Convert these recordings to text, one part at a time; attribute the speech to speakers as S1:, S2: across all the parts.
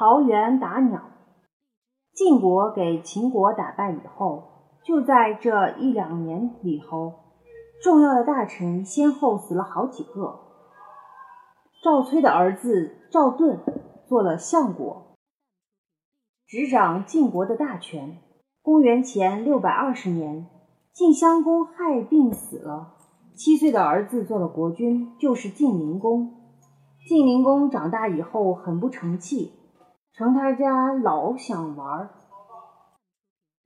S1: 桃园打鸟。晋国给秦国打败以后，就在这一两年里头，重要的大臣先后死了好几个。赵崔的儿子赵盾做了相国，执掌晋国的大权。公元前六百二十年，晋襄公害病死了，七岁的儿子做了国君，就是晋灵公。晋灵公长大以后很不成器，成他家老想玩，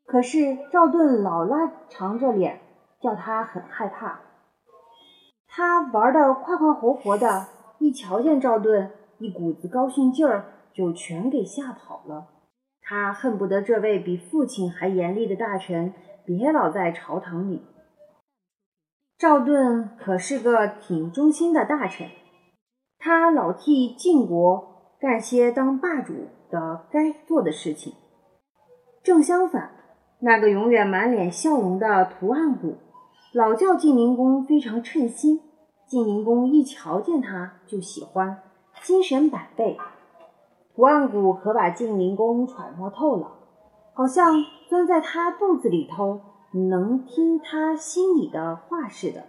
S1: 可是赵盾老拉长着脸，叫他很害怕。他玩的快快活活的，一瞧见赵盾，一股子高兴劲儿就全给吓跑了。他恨不得这位比父亲还严厉的大臣别老在朝堂里。赵盾可是个挺忠心的大臣。他老替晋国干些当霸主的该做的事情。正相反，那个永远满脸笑容的图案谷，老叫晋灵公非常称心。晋灵公一瞧见他就喜欢，精神百倍。图案谷可把晋灵公揣摩透了，好像钻在他肚子里头，能听他心里的话似的。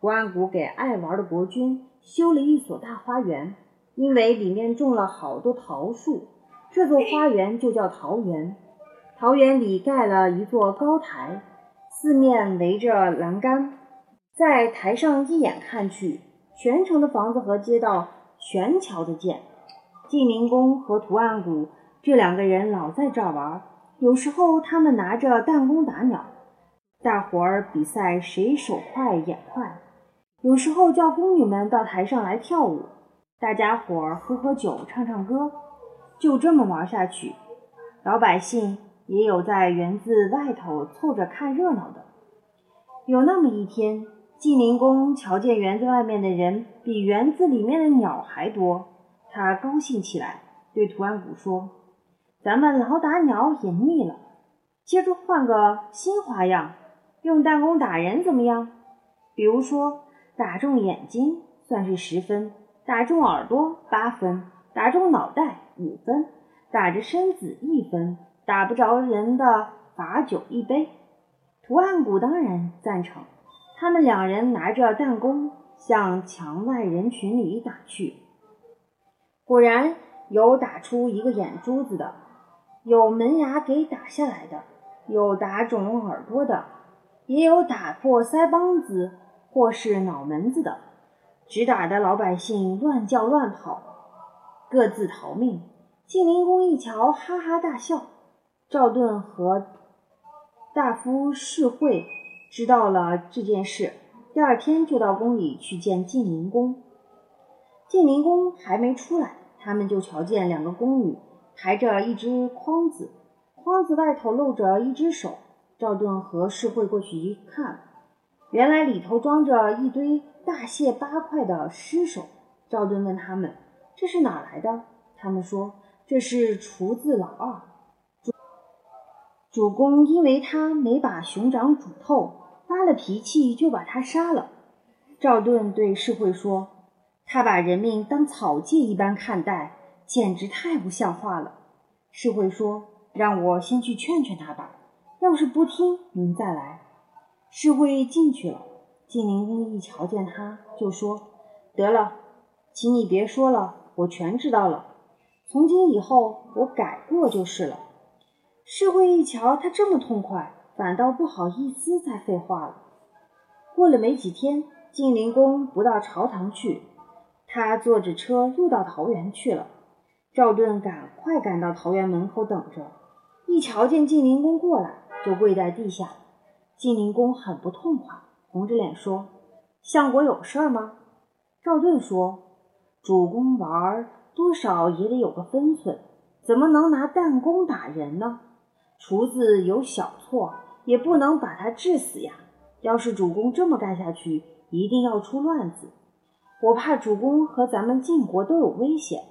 S1: 图案谷给爱玩的国君。修了一所大花园，因为里面种了好多桃树，这座花园就叫桃园。桃园里盖了一座高台，四面围着栏杆，在台上一眼看去，全城的房子和街道全瞧得见。晋灵公和屠岸贾这两个人老在这儿玩，有时候他们拿着弹弓打鸟，大伙儿比赛谁手快眼快。有时候叫宫女们到台上来跳舞，大家伙儿喝喝酒，唱唱歌，就这么玩下去。老百姓也有在园子外头凑着看热闹的。有那么一天，晋灵公瞧见园子外面的人比园子里面的鸟还多，他高兴起来，对图案谷说：“咱们老打鸟也腻了，接着换个新花样，用弹弓打人怎么样？比如说。”打中眼睛算是十分，打中耳朵八分，打中脑袋五分，打着身子一分，打不着人的罚酒一杯。屠岸贾当然赞成，他们两人拿着弹弓向墙外人群里打去。果然有打出一个眼珠子的，有门牙给打下来的，有打肿耳朵的，也有打破腮帮子。或是脑门子的，直打的老百姓乱叫乱跑，各自逃命。晋灵公一瞧，哈哈大笑。赵盾和大夫士会知道了这件事，第二天就到宫里去见晋灵公。晋灵公还没出来，他们就瞧见两个宫女抬着一只筐子，筐子外头露着一只手。赵盾和士会过去一看。原来里头装着一堆大卸八块的尸首。赵盾问他们：“这是哪来的？”他们说：“这是厨子老二，主主公因为他没把熊掌煮透，发了脾气，就把他杀了。”赵盾对士会说：“他把人命当草芥一般看待，简直太不像话了。”士会说：“让我先去劝劝他吧，要是不听，您再来。”士会进去了，晋灵公一瞧见他，就说：“得了，请你别说了，我全知道了。从今以后，我改过就是了。”士会一瞧他这么痛快，反倒不好意思再废话了。过了没几天，晋灵公不到朝堂去，他坐着车又到桃园去了。赵盾赶快赶到桃园门口等着，一瞧见晋灵公过来，就跪在地下。晋灵公很不痛快，红着脸说：“相国有事吗？”赵盾说：“主公玩多少也得有个分寸，怎么能拿弹弓打人呢？厨子有小错，也不能把他治死呀。要是主公这么干下去，一定要出乱子。我怕主公和咱们晋国都有危险，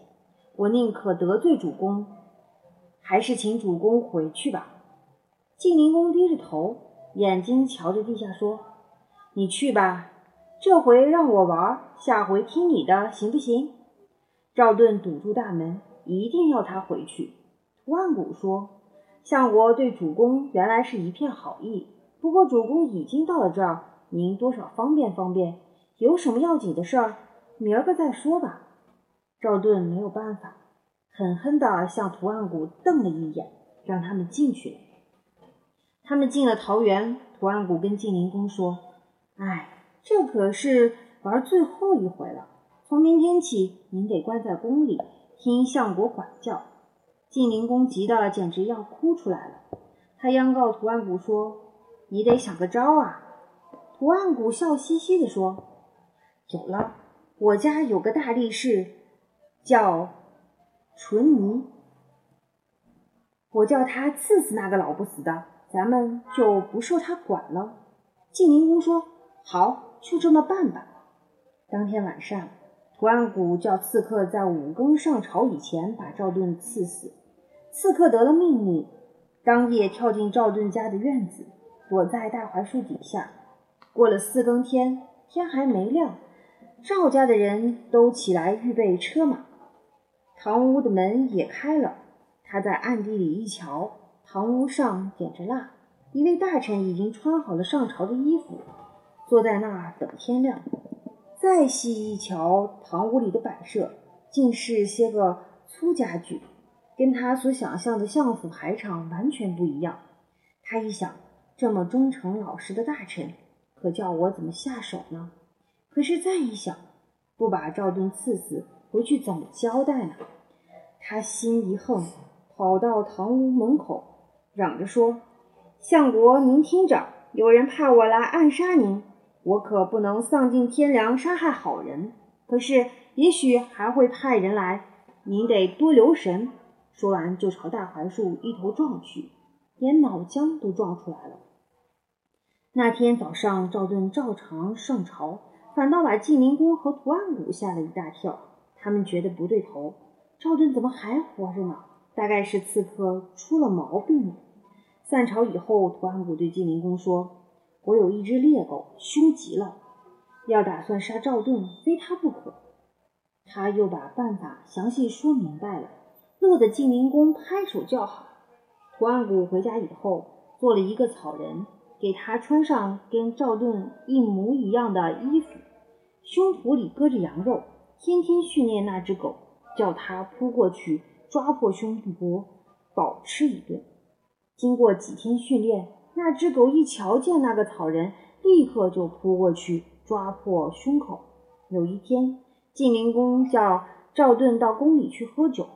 S1: 我宁可得罪主公，还是请主公回去吧。”晋灵公低着头。眼睛瞧着地下说：“你去吧，这回让我玩，下回听你的，行不行？”赵盾堵住大门，一定要他回去。图案谷说：“相国对主公原来是一片好意，不过主公已经到了这儿，您多少方便方便。有什么要紧的事儿，明儿个再说吧。”赵盾没有办法，狠狠地向图案谷瞪了一眼，让他们进去了。他们进了桃园，图案谷跟晋灵公说：“哎，这可是玩最后一回了。从明天起，您得关在宫里，听相国管教。”晋灵公急得简直要哭出来了，他央告图案谷说：“你得想个招啊！”图案谷笑嘻嘻地说：“有了，我家有个大力士，叫纯尼，我叫他刺死那个老不死的。”咱们就不受他管了。晋灵公说：“好，就这么办吧。”当天晚上，图案谷叫刺客在五更上朝以前把赵盾刺死。刺客得了命令，当夜跳进赵盾家的院子，躲在大槐树底下。过了四更天，天还没亮，赵家的人都起来预备车马，堂屋的门也开了。他在暗地里一瞧。堂屋上点着蜡，一位大臣已经穿好了上朝的衣服，坐在那儿等天亮。再细一瞧，堂屋里的摆设竟是些个粗家具，跟他所想象的相府海场完全不一样。他一想，这么忠诚老实的大臣，可叫我怎么下手呢？可是再一想，不把赵盾刺死，回去怎么交代呢？他心一横，跑到堂屋门口。嚷着说：“相国，您听着，有人派我来暗杀您，我可不能丧尽天良，杀害好人。可是，也许还会派人来，您得多留神。”说完，就朝大槐树一头撞去，连脑浆都撞出来了。那天早上，赵盾照常上朝，反倒把晋灵公和图案谷吓了一大跳。他们觉得不对头，赵盾怎么还活着呢？大概是刺客出了毛病了。散朝以后，图案谷对晋灵公说：“我有一只猎狗，凶极了，要打算杀赵盾，非他不可。”他又把办法详细说明白了，乐得晋灵公拍手叫好。图案谷回家以后，做了一个草人，给他穿上跟赵盾一模一样的衣服，胸脯里搁着羊肉，天天训练那只狗，叫他扑过去。抓破胸脯，饱吃一顿。经过几天训练，那只狗一瞧见那个草人，立刻就扑过去抓破胸口。有一天，晋灵公叫赵盾到宫里去喝酒，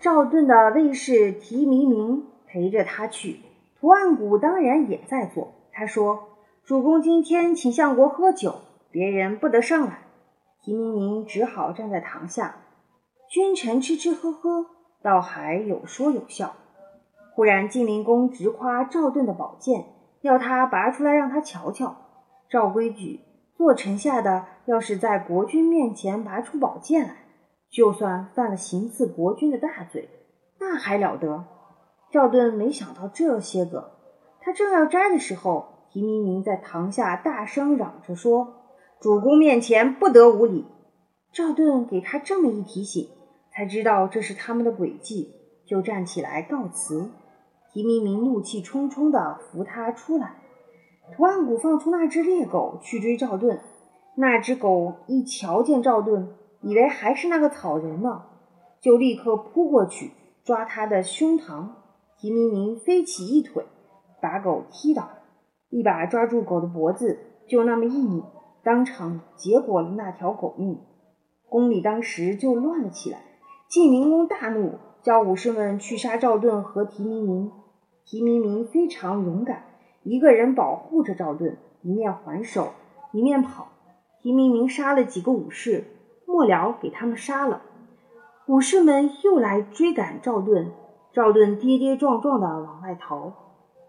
S1: 赵盾的卫士提弥明陪着他去，图案谷当然也在座。他说：“主公今天请相国喝酒，别人不得上来。”提弥明只好站在堂下。君臣吃吃喝喝，倒还有说有笑。忽然，晋灵公直夸赵盾的宝剑，要他拔出来让他瞧瞧。照规矩，做臣下的要是在国君面前拔出宝剑来，就算犯了行刺国君的大罪，那还了得？赵盾没想到这些个，他正要摘的时候，提明明在堂下大声嚷着说：“主公面前不得无礼。”赵盾给他这么一提醒。才知道这是他们的诡计，就站起来告辞。提明明怒气冲冲地扶他出来。图案谷放出那只猎狗去追赵盾，那只狗一瞧见赵盾，以为还是那个草人呢，就立刻扑过去抓他的胸膛。提明明飞起一腿，把狗踢倒，一把抓住狗的脖子，就那么一拧，当场结果了那条狗命。宫里当时就乱了起来。晋灵公大怒，叫武士们去杀赵盾和提明明。提明明非常勇敢，一个人保护着赵盾，一面还手，一面跑。提明明杀了几个武士，末了给他们杀了。武士们又来追赶赵盾，赵盾跌跌撞撞地往外逃。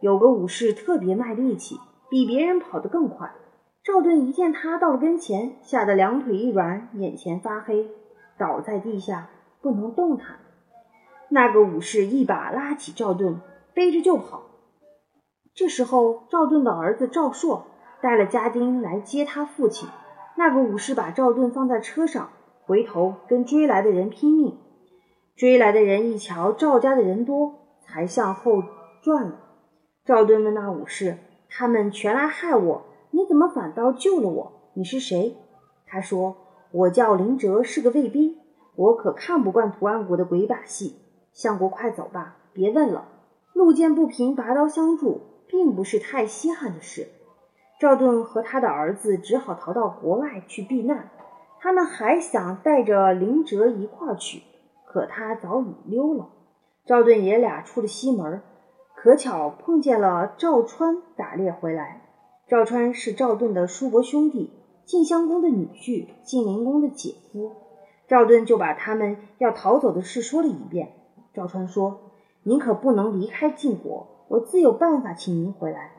S1: 有个武士特别卖力气，比别人跑得更快。赵盾一见他到了跟前，吓得两腿一软，眼前发黑，倒在地下。不能动弹。那个武士一把拉起赵盾，背着就跑。这时候，赵盾的儿子赵硕带了家丁来接他父亲。那个武士把赵盾放在车上，回头跟追来的人拼命。追来的人一瞧赵家的人多，才向后转了。赵盾问那武士：“他们全来害我，你怎么反倒救了我？你是谁？”他说：“我叫林哲，是个卫兵。我可看不惯图案国的鬼把戏。相国，快走吧，别问了。路见不平，拔刀相助，并不是太稀罕的事。”赵盾和他的儿子只好逃到国外去避难。他们还想带着林哲一块儿去。可他早已溜了。赵盾爷俩出了西门，可巧碰见了赵川打猎回来。赵川是赵盾的叔伯兄弟，晋襄公的女婿，晋灵公的姐夫。赵盾就把他们要逃走的事说了一遍。赵川说：“您可不能离开晋国，我自有办法请您回来。”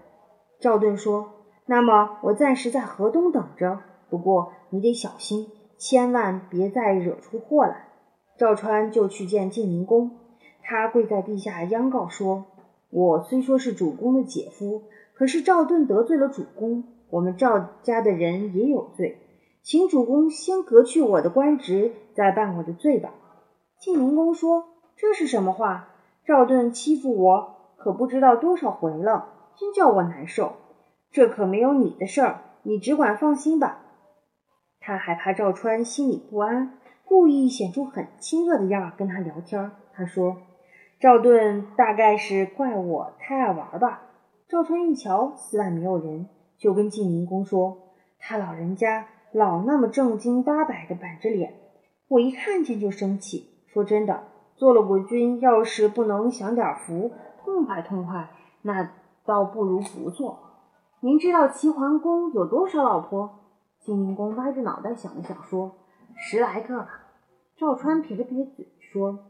S1: 赵盾说：“那么我暂时在河东等着，不过你得小心，千万别再惹出祸来。”赵川就去见晋灵公，他跪在地下央告说：“我虽说是主公的姐夫，可是赵盾得罪了主公，我们赵家的人也有罪，请主公先革去我的官职，再办我的罪吧。”晋灵公说：“这是什么话？赵盾欺负我，可不知道多少回了，真叫我难受。这可没有你的事儿，你只管放心吧。”他还怕赵川心里不安。故意显出很亲热的样儿跟他聊天。他说：“赵盾大概是怪我太爱玩吧。”赵川一瞧寺外没有人，就跟晋灵公说：“他老人家老那么正经八百的板着脸，我一看见就生气。说真的，做了国君，要是不能享点福，痛快痛快，那倒不如不做。您知道齐桓公有多少老婆？”晋灵公歪着脑袋想了想，说：“十来个吧。”赵川撇了撇嘴说：“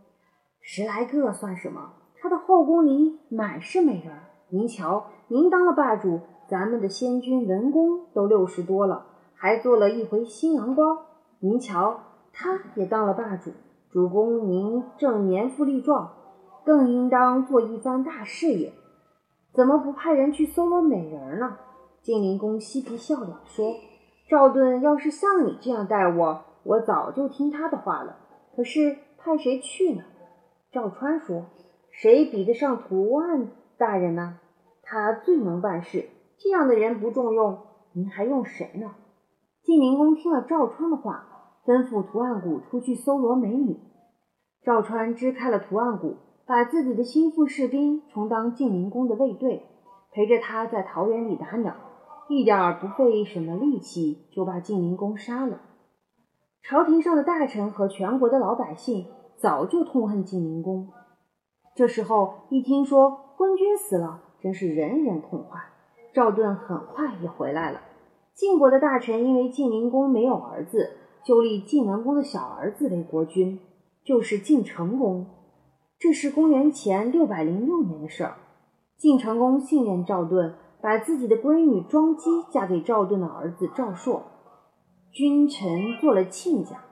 S1: 十来个算什么？他的后宫里满是美人。您瞧，您当了霸主，咱们的先君文公都六十多了，还做了一回新郎官。您瞧，他也当了霸主。主公您正年富力壮，更应当做一番大事业，怎么不派人去搜罗美人呢？”晋灵公嬉皮笑脸说：“赵盾要是像你这样待我。”我早就听他的话了，可是派谁去呢？赵川说：“谁比得上图案大人呢？他最能办事，这样的人不重用，您还用谁呢？”晋灵公听了赵川的话，吩咐图案谷出去搜罗美女。赵川支开了图案谷，把自己的心腹士兵充当晋灵公的卫队，陪着他在桃园里打鸟，一点儿不费什么力气就把晋灵公杀了。朝廷上的大臣和全国的老百姓早就痛恨晋灵公，这时候一听说昏君死了，真是人人痛快。赵盾很快也回来了。晋国的大臣因为晋灵公没有儿子，就立晋文公的小儿子为国君，就是晋成公。这是公元前六百零六年的事儿。晋成公信任赵盾，把自己的闺女庄姬嫁给赵盾的儿子赵朔。君臣做了亲家，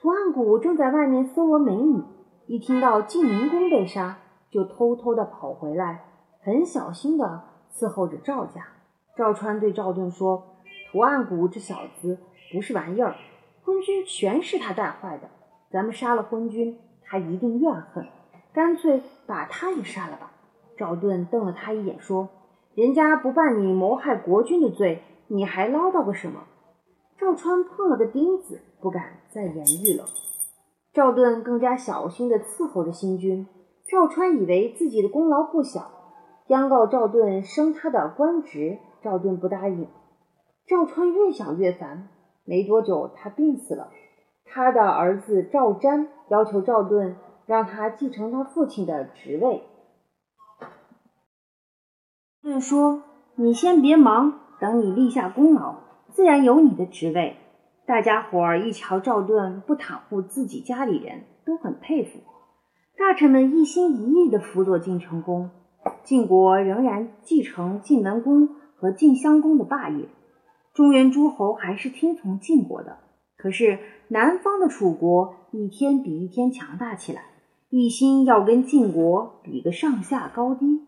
S1: 图案谷正在外面搜罗美女，一听到晋灵公被杀，就偷偷的跑回来，很小心的伺候着赵家。赵川对赵盾说：“图案谷这小子不是玩意儿，昏君全是他带坏的。咱们杀了昏君，他一定怨恨，干脆把他也杀了吧。”赵盾瞪了他一眼，说：“人家不办你谋害国君的罪，你还唠叨个什么？”赵川碰了个钉子，不敢再言语了。赵盾更加小心地伺候着新君。赵川以为自己的功劳不小，央告赵盾升他的官职。赵盾不答应。赵川越想越烦，没多久他病死了。他的儿子赵瞻要求赵盾让他继承他父亲的职位。盾说：“你先别忙，等你立下功劳。”自然有你的职位。大家伙儿一瞧赵盾不袒护自己家里人，都很佩服。大臣们一心一意地辅佐晋成公，晋国仍然继承晋文公和晋襄公的霸业。中原诸侯还是听从晋国的。可是南方的楚国一天比一天强大起来，一心要跟晋国比个上下高低。